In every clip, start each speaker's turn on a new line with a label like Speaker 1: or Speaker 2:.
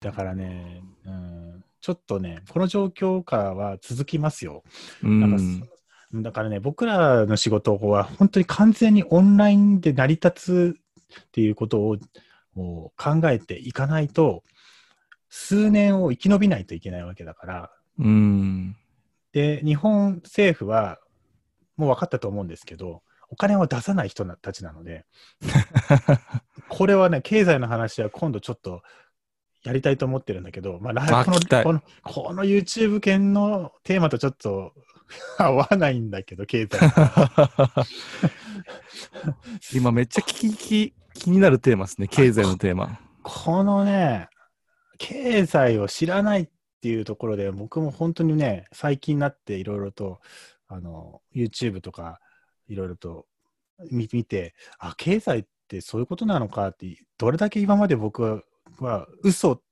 Speaker 1: だからね、うん、ちょっとね、この状況下は続きますよ。
Speaker 2: う
Speaker 1: なんだからね、僕らの仕事は本当に完全にオンラインで成り立つっていうことを考えていかないと、数年を生き延びないといけないわけだから、
Speaker 2: うん。
Speaker 1: で、日本政府はもう分かったと思うんですけど、お金を出さない人たちなので、これはね、経済の話は今度ちょっとやりたいと思ってるんだけど、まあ、ラこのこのこの YouTube 系のテーマとちょっと 合わないんだけど、経済の
Speaker 2: 今めっちゃ聞き気になるテーマですね。経済のテーマ。
Speaker 1: このね、経済を知らないっていうところで、僕も本当にね、最近になっていろいろと、あの、YouTube とかいろいろと見見て、あ、経済ってそういうことなのかって、どれだけ今まで僕はは嘘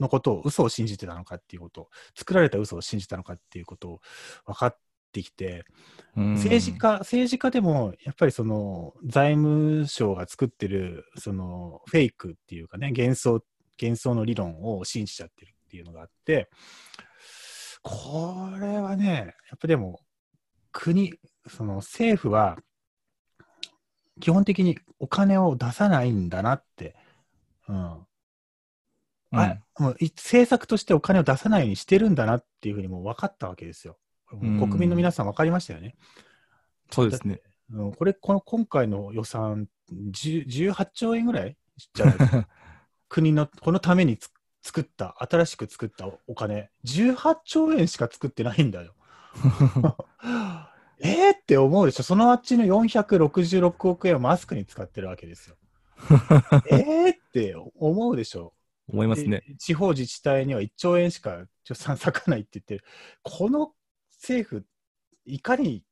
Speaker 1: のことを、嘘を信じてたのかっていうことを、作られた嘘を信じたのかっていうことを分かってきて、
Speaker 2: うん
Speaker 1: 政治家、政治家でも、やっぱりその財務省が作ってる、そのフェイクっていうかね、幻想、幻想の理論を信じちゃってるっていうのがあって、これはね、やっぱでも、国、その政府は、基本的にお金を出さないんだなって、うん。あもうい政策としてお金を出さないようにしてるんだなっていうふうにもう分かったわけですよ。
Speaker 2: うん
Speaker 1: 国民の皆さん分かりましたよね。
Speaker 2: そうですね。
Speaker 1: うん、これ、この今回の予算、10 18兆円ぐらいじゃないですか 国の、このためにつ作った、新しく作ったお金、18兆円しか作ってないんだよ。えーって思うでしょ。そのあっちの466億円をマスクに使ってるわけですよ。えーって思うでしょ。
Speaker 2: 思いますね。
Speaker 1: で地方自治体には1兆円しか予算割かないって言ってる、この政府、いかに、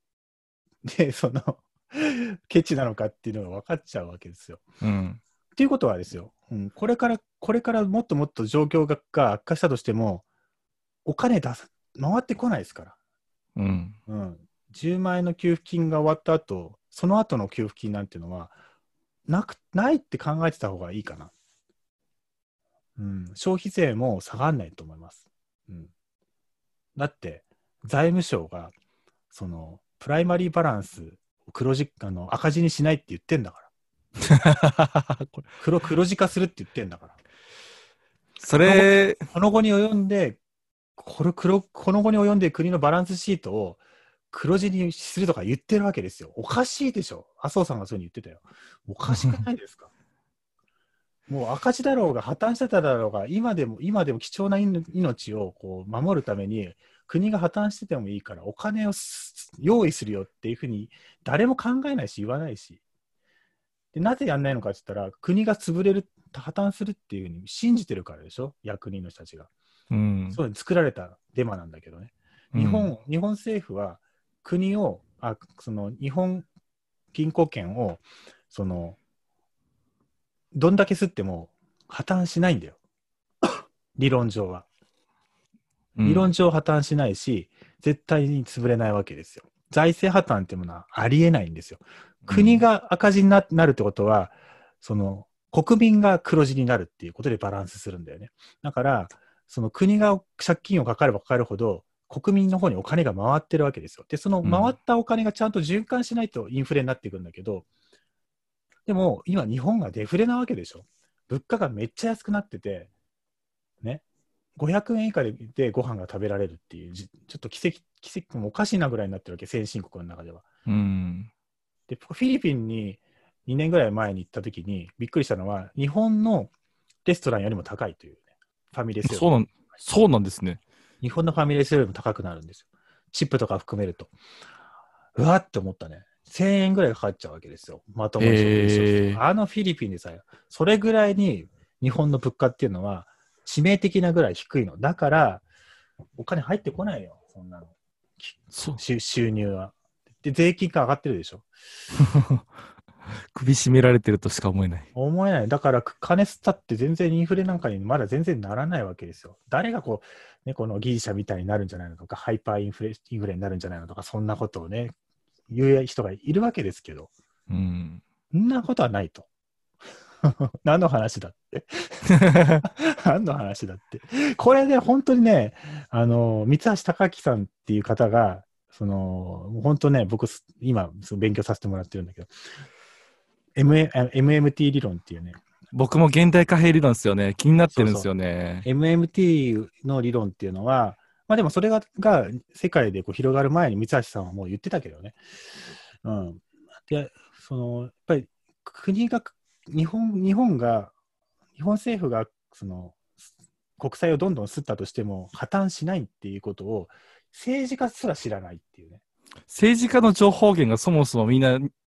Speaker 1: ね、その、ケチなのかっていうのが分かっちゃうわけですよ。
Speaker 2: うん。
Speaker 1: っていうことはですよ、うん、これから、これからもっともっと状況がが悪化したとしても、お金出す、回ってこないですから。
Speaker 2: うん。
Speaker 1: うん、10万円の給付金が終わった後、その後の給付金なんていうのは、なく、ないって考えてた方がいいかな。うん、消費税も下がんないと思います。うん、だって、財務省が、その、プライマリーバランスを黒字、あの、赤字にしないって言ってんだから。黒、黒字化するって言ってんだから。
Speaker 2: それ、
Speaker 1: この後に及んで、これ黒、この後に及んで国のバランスシートを黒字にするとか言ってるわけですよ。おかしいでしょ。麻生さんがそういうふうに言ってたよ。おかしくないですか？もう赤字だろうが破綻してただろうが、今でも、今でも貴重な命命をこう守るために、国が破綻しててもいいから、お金をす用意するよっていうふうに、誰も考えないし、言わないし。でなぜやんないのかって言ったら、国が潰れる、破綻するっていうふうに信じてるからでしょ、役人の人たちが。
Speaker 2: うん。
Speaker 1: そう作られたデマなんだけどね。日本、日本政府は国を、あその日本銀行券を、その、どんだけ吸っても破綻しないんだよ。理論上は。
Speaker 2: うん、
Speaker 1: 理論上破綻しないし、絶対に潰れないわけですよ。財政破綻ってものはありえないんですよ。国が赤字にななるってことは、その国民が黒字になるっていうことでバランスするんだよね。だから、その国が借金をかかればかかるほど、国民の方にお金が回ってるわけですよ。で、その回ったお金がちゃんと循環しないとインフレになっていくんだけど、でも今日本がデフレなわけでしょ。物価がめっちゃ安くなってて、ね。500円以下ででご飯が食べられるっていう、じちょっと奇跡、奇跡もおかしいなぐらいになってるわけ、先進国の中では。
Speaker 2: うん。
Speaker 1: で、フィリピンに2年ぐらい前に行った時にびっくりしたのは、日本のレストランよりも高いという、ね、ファミレス
Speaker 2: そうなん、そうなんですね。
Speaker 1: 日本のファミレスよりも高くなるんですよ。チップとか含めると。うわって思ったね。1000円ぐらいかかっちゃうわけですよ。まともに
Speaker 2: えー
Speaker 1: あのフィリピンでさえ、それぐらいに日本の物価っていうのは致命的なぐらい低いの。だから、お金入ってこないよ、そんなの。収収入は。で、税金が上がってるでしょ。
Speaker 2: 首絞められてるとしか思えない。
Speaker 1: 思えない。だから、く金吸ったって全然インフレなんかにまだ全然ならないわけですよ。誰がこう、ね、このギリシャみたいになるんじゃないのとか、ハイパーインフレインフレになるんじゃないのとか、そんなことをね、言う人がいるわけですけど、
Speaker 2: うん。
Speaker 1: そんなことはないと。何の話だって。何の話だって。これね、本当にね、あの、三橋隆樹さんっていう方が、その、本当ね、僕、す今、勉強させてもらってるんだけど、MMT 理論っていうね、
Speaker 2: 僕も現代貨幣理論ですよね。気になってるんですよね。
Speaker 1: MMT の理論っていうのは、まあでもそれがが世界でこう広がる前に三橋さんはもう言ってたけどね。うん。で、その、やっぱり国が、日本、日本が、日本政府が、その、国債をどんどん吸ったとしても破綻しないっていうことを政治家すら知らないっていうね。
Speaker 2: 政治家の情報源がそもそもみんな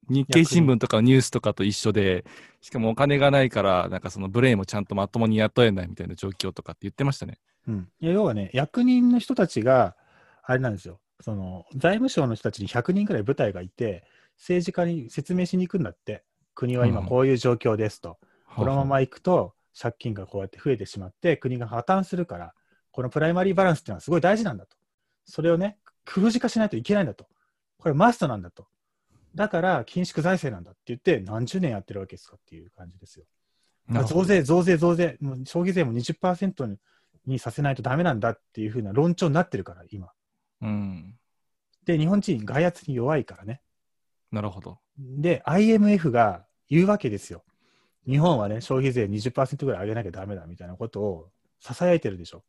Speaker 2: 日経新聞とかニュースとかと一緒で、しかもお金がないから、なんかそのブレインもちゃんとまともに雇えないみたいな状況とかって言ってましたね。
Speaker 1: うん、いや要はね、役人の人たちが、あれなんですよ、その財務省の人たちに100人くらい部隊がいて、政治家に説明しに行くんだって、国は今こういう状況ですと、このまま行くと借金がこうやって増えてしまって、国が破綻するから、このプライマリーバランスっていうのはすごい大事なんだと。それをね、黒字化しないといけないんだと。これマストなんだと。だから、緊縮財政なんだって言って、何十年やってるわけですかっていう感じですよ。増税、増税、増税、もう消費税も20%ににさせないとダメなんだっていうふうな論調になってるから、今。
Speaker 2: うん。
Speaker 1: で、日本人、外圧に弱いからね。
Speaker 2: なるほど。
Speaker 1: で、IMF が言うわけですよ。日本はね、消費税20%ぐらい上げなきゃダメだみたいなことを囁いてるでしょ。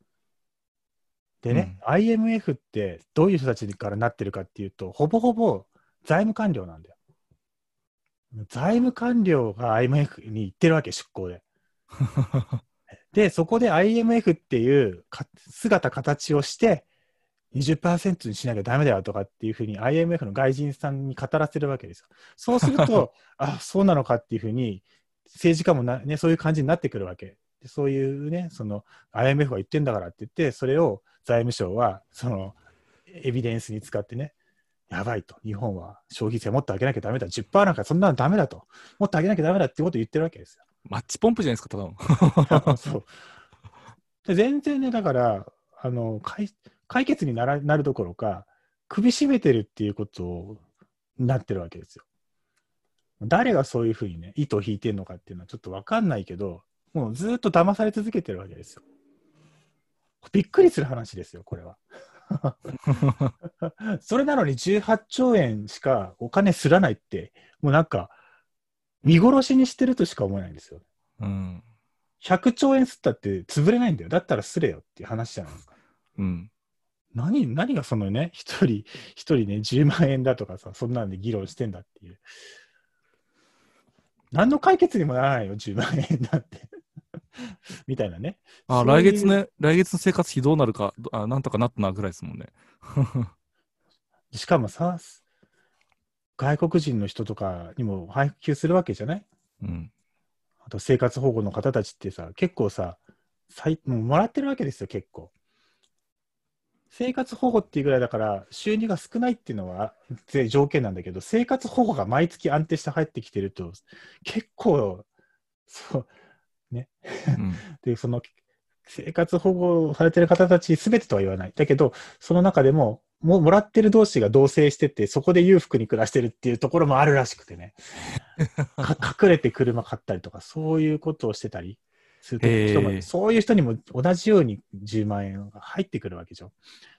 Speaker 1: でね、IMF ってどういう人たちからなってるかっていうと、ほぼほぼ財務官僚なんだよ。財務官僚が IMF に行ってるわけ、出向で。で、そこで IMF っていうか姿、形をして、20%にしなきゃダメだよとかっていうふうに IMF の外人さんに語らせるわけですよ。そうすると、あ、そうなのかっていうふうに、政治家もな、ね、そういう感じになってくるわけ。でそういうね、その IMF が言ってんだからって言って、それを財務省は、そのエビデンスに使ってね、やばいと、日本は消費税もっと上げなきゃダメだ、10%なんかそんなのダメだと、もっと上げなきゃダメだってことを言ってるわけですよ。
Speaker 2: マッチポンプじゃないですか、ただの。
Speaker 1: そうで全然ね、だから、あの解解決にならなるどころか、首絞めてるっていうことになってるわけですよ。誰がそういうふうにね、糸を引いてるのかっていうのはちょっとわかんないけど、もうずっと騙され続けてるわけですよ。びっくりする話ですよ、これは。それなのに18兆円しかお金すらないって、もうなんか、見殺しにしてるとしか思えないんですよ。
Speaker 2: うん。
Speaker 1: 100兆円吸ったって潰れないんだよ。だったらすれよっていう話じゃないですか。
Speaker 2: うん。
Speaker 1: 何、何がそのね、一人、一人ね、10万円だとかさ、そんなんで議論してんだっていう。何の解決にもならないよ、10万円だって。みたいなね。
Speaker 2: あ、来月ね、来月の生活費どうなるか、どあなんとかなったなぐらいですもんね。
Speaker 1: しかもさ、外国人の人とかにも配給するわけじゃない？
Speaker 2: うん。
Speaker 1: あと生活保護の方たちってさ、結構さ、さいもうもらってるわけですよ、結構。生活保護っていうぐらいだから、収入が少ないっていうのはぜ条件なんだけど、生活保護が毎月安定して入ってきてると、結構、そう、
Speaker 2: うん。
Speaker 1: で、その、生活保護されてる方たちすべてとは言わない。だけど、その中でも、ももらってる同士が同棲してて、そこで裕福に暮らしてるっていうところもあるらしくてね。か隠れて車買ったりとか、そういうことをしてたりする人もそういう人にも同じように10万円が入ってくるわけじゃん。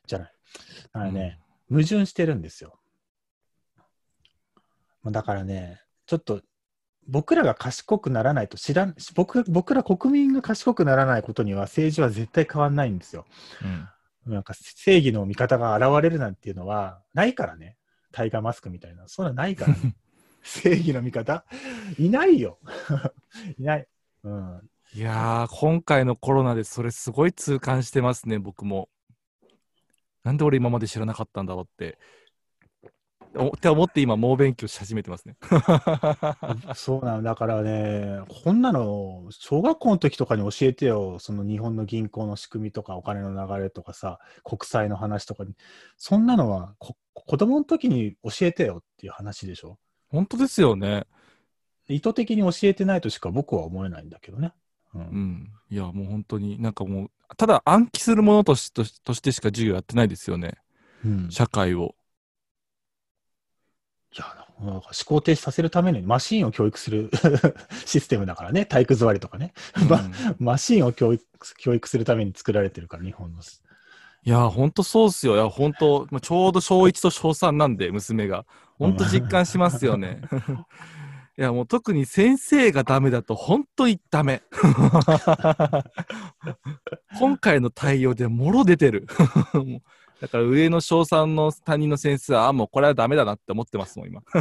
Speaker 1: じゃない。だからね、矛盾してるんですよ。まあだからね、ちょっと僕らが賢くならないと知らん、僕僕ら国民が賢くならないことには政治は絶対変わんないんですよ。
Speaker 2: うん。
Speaker 1: なんか正義の味方が現れるなんていうのはないからね。タイガーマスクみたいな。そんなのないからね。正義の味方？いないよ。いない。うん。
Speaker 2: いやー、今回のコロナでそれすごい痛感してますね、僕も。なんで俺今まで知らなかったんだろうって。おって思って今猛勉強し始めてますね。
Speaker 1: そうなの。だからね、こんなの、小学校の時とかに教えてよ。その日本の銀行の仕組みとか、お金の流れとかさ、国債の話とかに。そんなのはこ、子供の時に教えてよっていう話でしょ？
Speaker 2: 本当ですよね。
Speaker 1: 意図的に教えてないとしか僕は思えないんだけどね。う。
Speaker 2: うんん。いや、もう本当になんかもう、ただ暗記するものとしとしとしてしか授業やってないですよね。
Speaker 1: うん、い
Speaker 2: 社会を。
Speaker 1: や、なんか思考停止させるためにマシンを教育する システムだからね。体育座りとかね。ま
Speaker 2: うん
Speaker 1: マシンを教育教育するために作られてるから、日本の。
Speaker 2: いや、ほんとそうっすよ。いや、ほんと、まあちょうど小1と小3なんで、娘が。ほんと実感しますよね。いや、もう特に先生がダメだと、本当にダメ。今回の対応でもろ出てる。だから上の小3の担任の先生は、あ、もうこれはダメだなって思ってますもん、今。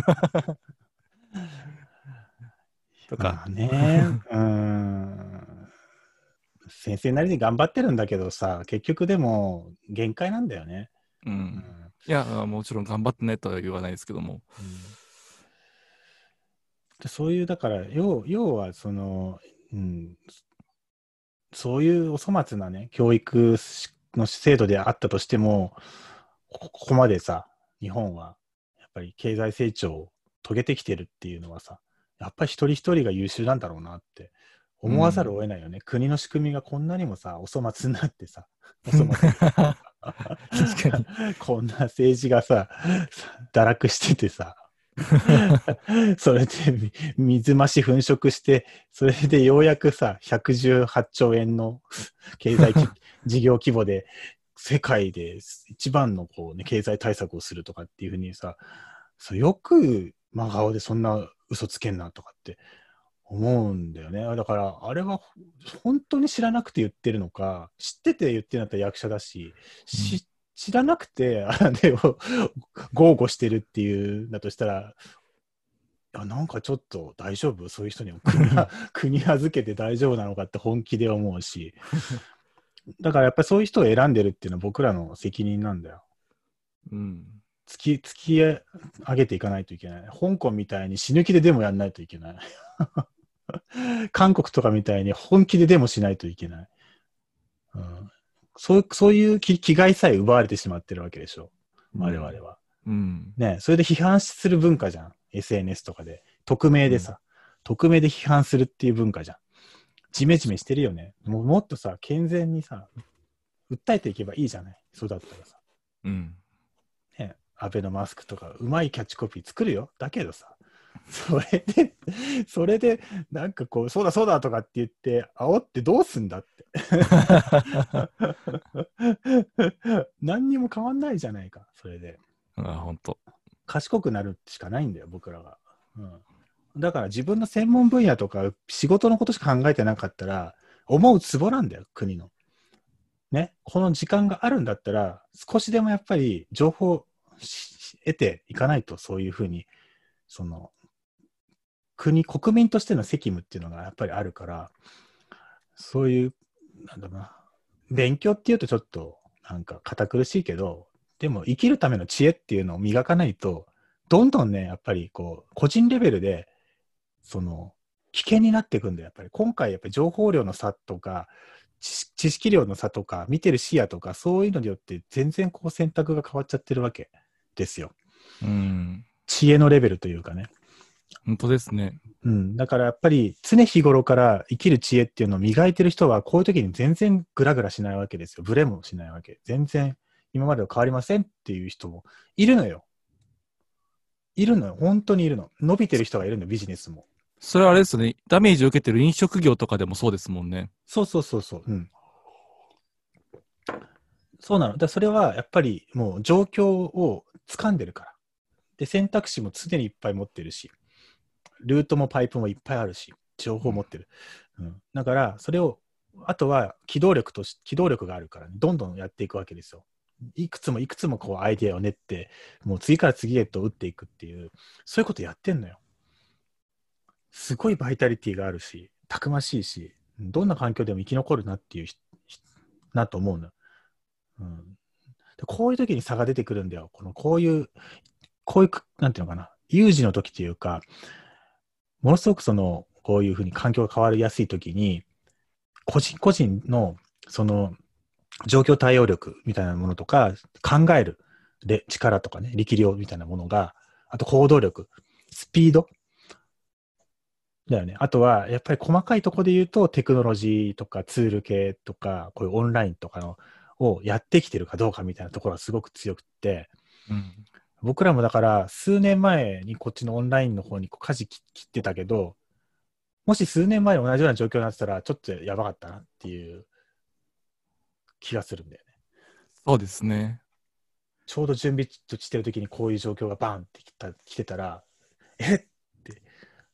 Speaker 2: とか
Speaker 1: ま。あね、うん。先生なりに頑張ってるんだけどさ、結局でも限界なんだよね。
Speaker 2: う。
Speaker 1: うんん
Speaker 2: いや、もちろん頑張ってないとは言わないですけども。
Speaker 1: でそういう、だから、要要は、その、うん、そういうお粗末なね、教育の制度であったとしても、こここまでさ、日本は、やっぱり経済成長を遂げてきてるっていうのはさ、やっぱり一人一人が優秀なんだろうなって思わざるを得ないよね。国の仕組みがこんなにもさ、お粗末になってさ、お粗末
Speaker 2: 確かに。
Speaker 1: こんな政治がさ、堕落しててさ、それでみ水増し粉飾して、それでようやくさ、118兆円の経済き 事業規模で、世界で一番のこう、ね、経済対策をするとかっていうふうにさ、そうよく真顔でそんな嘘つけんなとかって思うんだよね。だから、あれは本当に知らなくて言ってるのか、知ってて言ってるんだったら役者だし、し知らなくて、あれを豪語してるっていうんだとしたら、いやなんかちょっと大丈夫？そういう人にも国預けて大丈夫なのかって本気で思うし、だからやっぱりそういう人を選んでるっていうのは僕らの責任なんだよ。
Speaker 2: うん。
Speaker 1: 突き、突き上げていかないといけない。香港みたいに死ぬ気でデモやんないといけない。韓国とかみたいに本気でデモしないといけない。うん、そうそういう気気概さえ奪われてしまってるわけでしょ。我々は。
Speaker 2: うん。
Speaker 1: ねそれで批判する文化じゃん。SNS とかで。匿名でさ、匿名で批判するっていう文化じゃん。ジメジメしてるよね。もうもっとさ、健全にさ、訴えていけばいいじゃない。そうだったらさ。
Speaker 2: うん。
Speaker 1: ね、アベノマスクとか、うまいキャッチコピー作るよ。だけどさ、それで、それで、なんかこう、そうだそうだとかって言って、煽ってどうすんだって。何にも変わんないじゃないか、それで。
Speaker 2: あ、本当。
Speaker 1: 賢くなるしかないんだよ、僕らが。うん、だから自分の専門分野とか仕事のことしか考えてなかったら、思うツボなんだよ、国の。ね、この時間があるんだったら、少しでもやっぱり情報をし得ていかないと、そういうふうに、その、国、国民としての責務っていうのがやっぱりあるから、そういう、なんだろうな、勉強っていうとちょっと、なんか堅苦しいけど、でも生きるための知恵っていうのを磨かないと、どんどんね、やっぱりこう、個人レベルで、その、危険になっていくんだよ。やっぱり今回、やっぱり情報量の差とか、知知識量の差とか、見てる視野とか、そういうのによって全然こう選択が変わっちゃってるわけですよ。
Speaker 2: うん。
Speaker 1: 知恵のレベルというかね。
Speaker 2: 本当ですね。
Speaker 1: うん。だからやっぱり常日頃から生きる知恵っていうのを磨いてる人は、こういう時に全然グラグラしないわけですよ。ブレもしないわけ。全然今までと変わりませんっていう人もいるのよ。いるのよ。本当にいるの。伸びてる人がいるのよ、ビジネスも。
Speaker 2: それはあれですよね。ダメージを受けてる飲食業とかでもそうですもんね。
Speaker 1: そうそうそうそう。うん。そうなの。だそれはやっぱりもう状況を掴んでるから。で、選択肢も常にいっぱい持ってるし、ルートもパイプもいっぱいあるし、情報を持ってる。うん。だから、それを、あとは機動力とし、機動力があるから、ね、どんどんやっていくわけですよ。いくつもいくつもこうアイデアを練って、もう次から次へと打っていくっていう、そういうことやってんのよ。すごいバイタリティがあるし、たくましいし、どんな環境でも生き残るなっていうなと思うの。うん、でこういう時に差が出てくるんだよ。このこういう、こういう、なんていうのかな、有事の時というか、ものすごくその、こういうふうに環境が変わりやすい時に、個人個人の、その、状況対応力みたいなものとか、考えるで力とかね、力量みたいなものが、あと行動力、スピードだよね。あとは、やっぱり細かいところで言うと、テクノロジーとかツール系とか、こういうオンラインとかのをやってきてるかどうかみたいなところがすごく強くって、
Speaker 2: うん。
Speaker 1: 僕らもだから、数年前にこっちのオンラインの方にこう舵切切ってたけど、もし数年前に同じような状況になってたら、ちょっとやばかったなっていう気がするんだよね。
Speaker 2: そうですね。
Speaker 1: ちょうど準備してる時にこういう状況がバンって来た来てたら、えって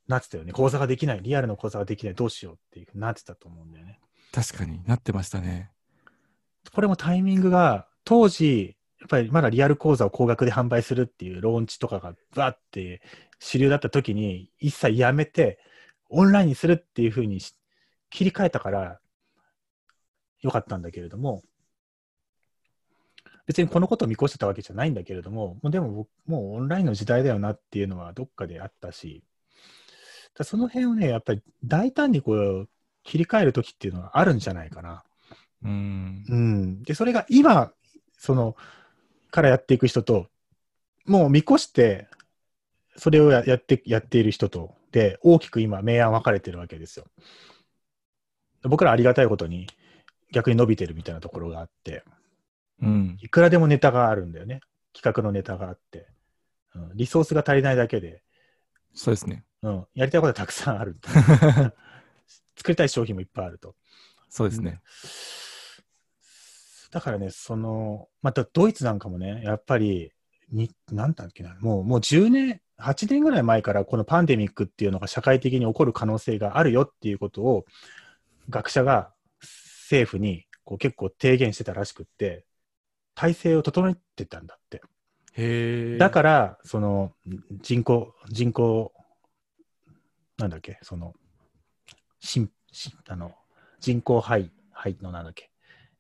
Speaker 1: なってたよね。講座ができない、リアルの講座ができない、どうしようっていうなってたと思うんだよね。
Speaker 2: 確かになってましたね。
Speaker 1: これもタイミングが、当時、やっぱりまだリアル講座を高額で販売するっていうローンチとかがバーって主流だった時に、一切やめて、オンラインにするっていう風にし切り替えたから、よかったんだけれども、別にこのことを見越してたわけじゃないんだけれども、もうでも僕もうオンラインの時代だよなっていうのはどっかであったし、だその辺をね、やっぱり大胆にこう切り替える時っていうのはあるんじゃないかな。
Speaker 2: うん。
Speaker 1: うん。で、それが今、その、からやっていく人と、もう見越して、それをややって、やっている人と、で、大きく今、明暗分かれてるわけですよ。僕らありがたいことに、逆に伸びてるみたいなところがあって、
Speaker 2: うん。
Speaker 1: いくらでもネタがあるんだよね。企画のネタがあって。うん、リソースが足りないだけで、
Speaker 2: そうですね。
Speaker 1: うん、やりたいことはたくさんある。作りたい商品もいっぱいあると。
Speaker 2: そうですね。
Speaker 1: だからね、その、またドイツなんかもね、やっぱり、に、なんだっけな、もう、もう10年、8年ぐらい前からこのパンデミックっていうのが社会的に起こる可能性があるよっていうことを、学者が政府にこう結構提言してたらしくって、体制を整えてたんだって。
Speaker 2: へえ。
Speaker 1: だから、その、人口、人口、なんだっけ、その、しん、しあの、人工肺、肺のなんだっけ。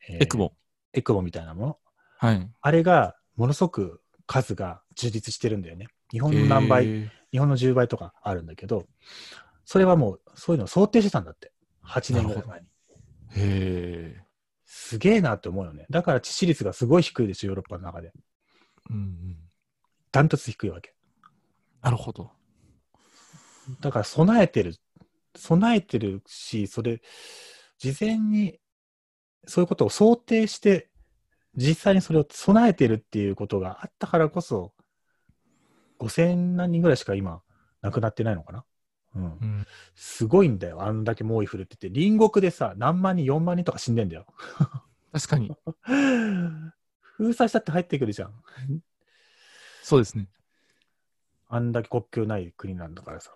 Speaker 1: えー
Speaker 2: エクボ。
Speaker 1: エクボみたいなもの。
Speaker 2: はい。
Speaker 1: あれが、ものすごく数が充実してるんだよね。日本の何倍、
Speaker 2: へー
Speaker 1: 日本の10倍とかあるんだけど、それはもう、そういうのを想定してたんだって。8年ぐらい前に。
Speaker 2: へえ。
Speaker 1: すげえなって思うよね。だから致死率がすごい低いでしょ、ヨーロッパの中で。
Speaker 2: うんうん。
Speaker 1: ダントツ低いわけ。
Speaker 2: なるほど。
Speaker 1: だから備えてる、備えてるし、それ、事前にそういうことを想定して、実際にそれを備えてるっていうことがあったからこそ、5000何人ぐらいしか今、亡くなってないのかな？うん
Speaker 2: う。ん。
Speaker 1: すごいんだよ。あんだけ猛威振るってて。隣国でさ、何万人、4万人とか死んでんだよ。
Speaker 2: 確かに。
Speaker 1: 封鎖したって入ってくるじゃん。
Speaker 2: そうですね。
Speaker 1: あんだけ国境ない国なんだからさ。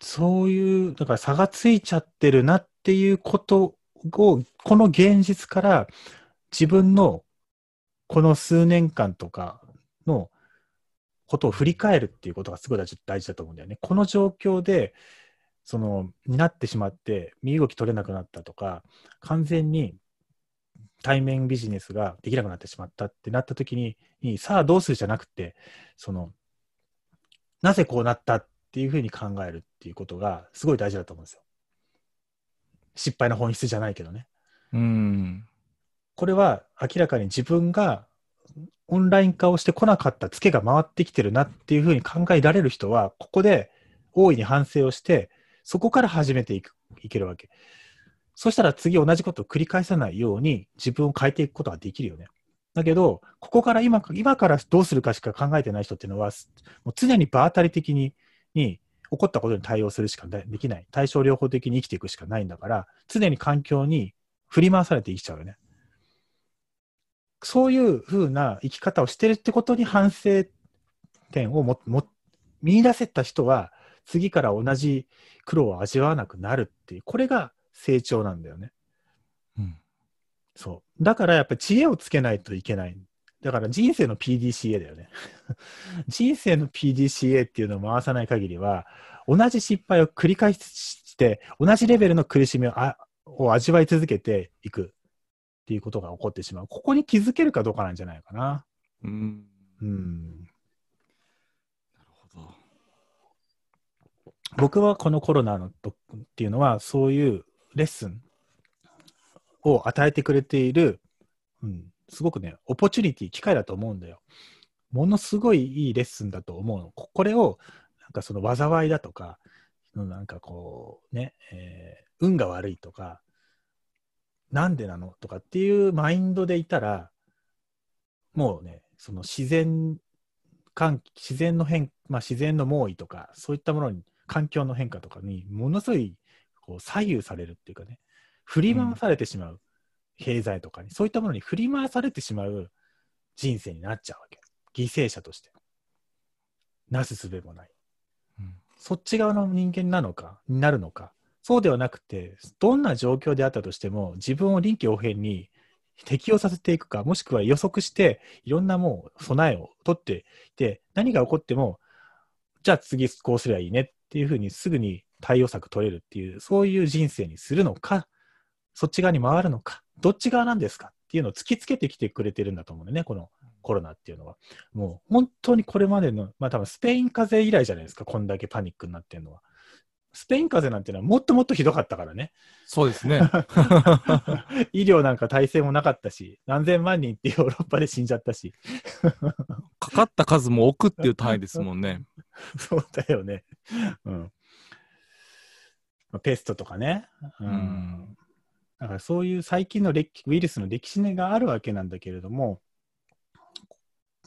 Speaker 1: そういう、だから差がついちゃってるなっていうことを、この現実から自分のこの数年間とかのことを振り返るっていうことがすごい大事だと思うんだよね。この状況で、その、になってしまって、身動き取れなくなったとか、完全に対面ビジネスができなくなってしまったってなった時に、にさあどうするじゃなくて、その、なぜこうなったっていうふうに考えるっていうことがすごい大事だと思うんですよ。失敗の本質じゃないけどね。
Speaker 2: うん。
Speaker 1: これは明らかに自分がオンライン化をしてこなかったツケが回ってきてるなっていうふうに考えられる人は、ここで大いに反省をして、そこから始めていく、いけるわけ。そしたら次同じことを繰り返さないように自分を変えていくことができるよね。だけど、ここから今、今からどうするかしか考えてない人っていうのは、もう常に場当たり的に、に起こったことに対応するしかできない。対症療法的に生きていくしかないんだから、常に環境に振り回されて生きちゃうよね。そういう風な生き方をしてるってことに反省点をもも見出せた人は、次から同じ苦労を味わわなくなるっていう、これが成長なんだよね。
Speaker 2: うん。
Speaker 1: そう。だからやっぱり知恵をつけないといけない。だから人生の PDCA だよね。人生の PDCA っていうのを回さない限りは、同じ失敗を繰り返して、同じレベルの苦しみをあを味わい続けていくっていうことが起こってしまう。ここに気づけるかどうかなんじゃないかな。
Speaker 2: うん。
Speaker 1: うん。
Speaker 2: なるほど。
Speaker 1: 僕はこのコロナのとっていうのは、そういうレッスンを与えてくれている、うん、すごくね、オポチュニティ、機会だと思うんだよ。ものすごいいいレッスンだと思うの。これを、なんかその災いだとか、なんかこう、ね、えー運が悪いとか、なんでなのとかっていうマインドでいたら、もうね、その自然環自然の変、まあ、自然の猛威とか、そういったものに、環境の変化とかに、ものすごいこう左右されるっていうかね、振り回されてしまう、経済とかに、そういったものに振り回されてしまう人生になっちゃうわけ。犠牲者として。なすすべもない。
Speaker 2: うん
Speaker 1: そっち側の人間なのか、になるのか。そうではなくて、どんな状況であったとしても、自分を臨機応変に適応させていくか、もしくは予測して、いろんなもう備えを取っていて、何が起こっても、じゃあ次こうすればいいねっていうふうにすぐに対応策取れるっていう、そういう人生にするのか、そっち側に回るのか、どっち側なんですかっていうのを突きつけてきてくれてるんだと思うんね、このコロナっていうのは。もう本当にこれまでの、まあ多分スペイン風邪以来じゃないですか、こんだけパニックになってるのは。スペイン風邪なんていうのはもっともっとひどかったからね。
Speaker 2: そうですね。
Speaker 1: 医療なんか体制もなかったし、何千万人って ヨーロッパで死んじゃったし。
Speaker 2: かかった数も億っていう単位ですもんね。
Speaker 1: そうだよね。うん。まあペストとかね。うん。
Speaker 2: うん
Speaker 1: だからそういう最近の歴ウイルスの歴史があるわけなんだけれども、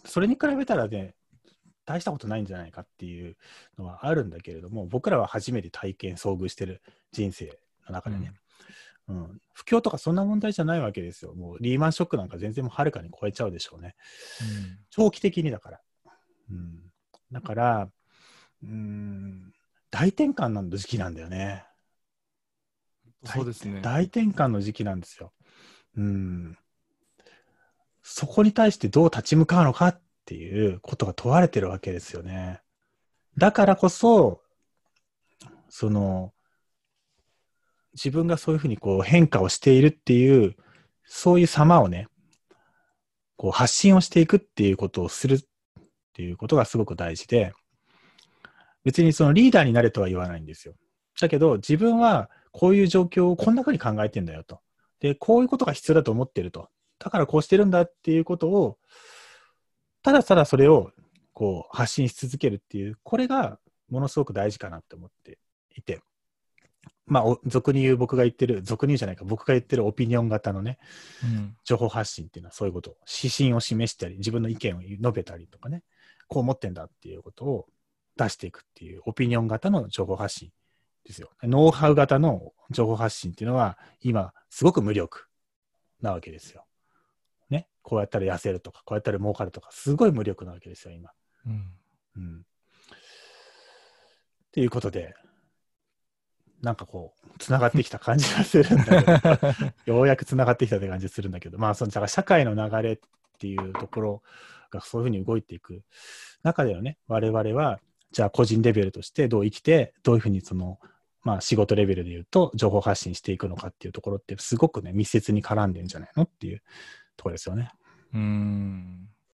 Speaker 1: それに比べたらね、大したことないんじゃないかっていうのはあるんだけれども、僕らは初めて体験、遭遇してる人生の中でね、うん不況とかそんな問題じゃないわけですよ。もうリーマンショックなんか全然もうはるかに超えちゃうでしょうね。長期的にだから。うん、だから、うん、大転換の時期なんだよね。
Speaker 2: そうですね。
Speaker 1: 大転換の時期なんですよ。うん。そこに対してどう立ち向かうのかっていうことが問われてるわけですよね。だからこそ、その、自分がそういうふうにこう変化をしているっていう、そういう様をね、こう発信をしていくっていうことをするっていうことがすごく大事で、別にそのリーダーになれとは言わないんですよ。だけど自分はこういう状況をこんな風に考えてんだよと。で、こういうことが必要だと思ってると。だからこうしてるんだっていうことを、ただただそれをこう発信し続けるっていう、これがものすごく大事かなって思っていて。まあ、お俗に言う僕が言ってる、俗に言うじゃないか、僕が言ってるオピニオン型のね、
Speaker 2: うん
Speaker 1: 情報発信っていうのはそういうこと、指針を示したり、自分の意見を述べたりとかね、こう思ってんだっていうことを出していくっていうオピニオン型の情報発信ですよ。ノウハウ型の情報発信っていうのは、今、すごく無力なわけですよ。ね？こうやったら痩せるとか、こうやったら儲かるとか、すごい無力なわけですよ、今。
Speaker 2: うん
Speaker 1: うん。っていうことで、なんかこう、つながってきた感じがするんだけど、ようやくつながってきたって感じするんだけど、まあ、その、だから社会の流れっていうところがそういうふうに動いていく中ではね、我々は、じゃあ個人レベルとしてどう生きて、どういうふうにその、まあ仕事レベルで言うと、情報発信していくのかっていうところって、すごくね、密接に絡んでるんじゃないのっていうところですよね。
Speaker 2: うん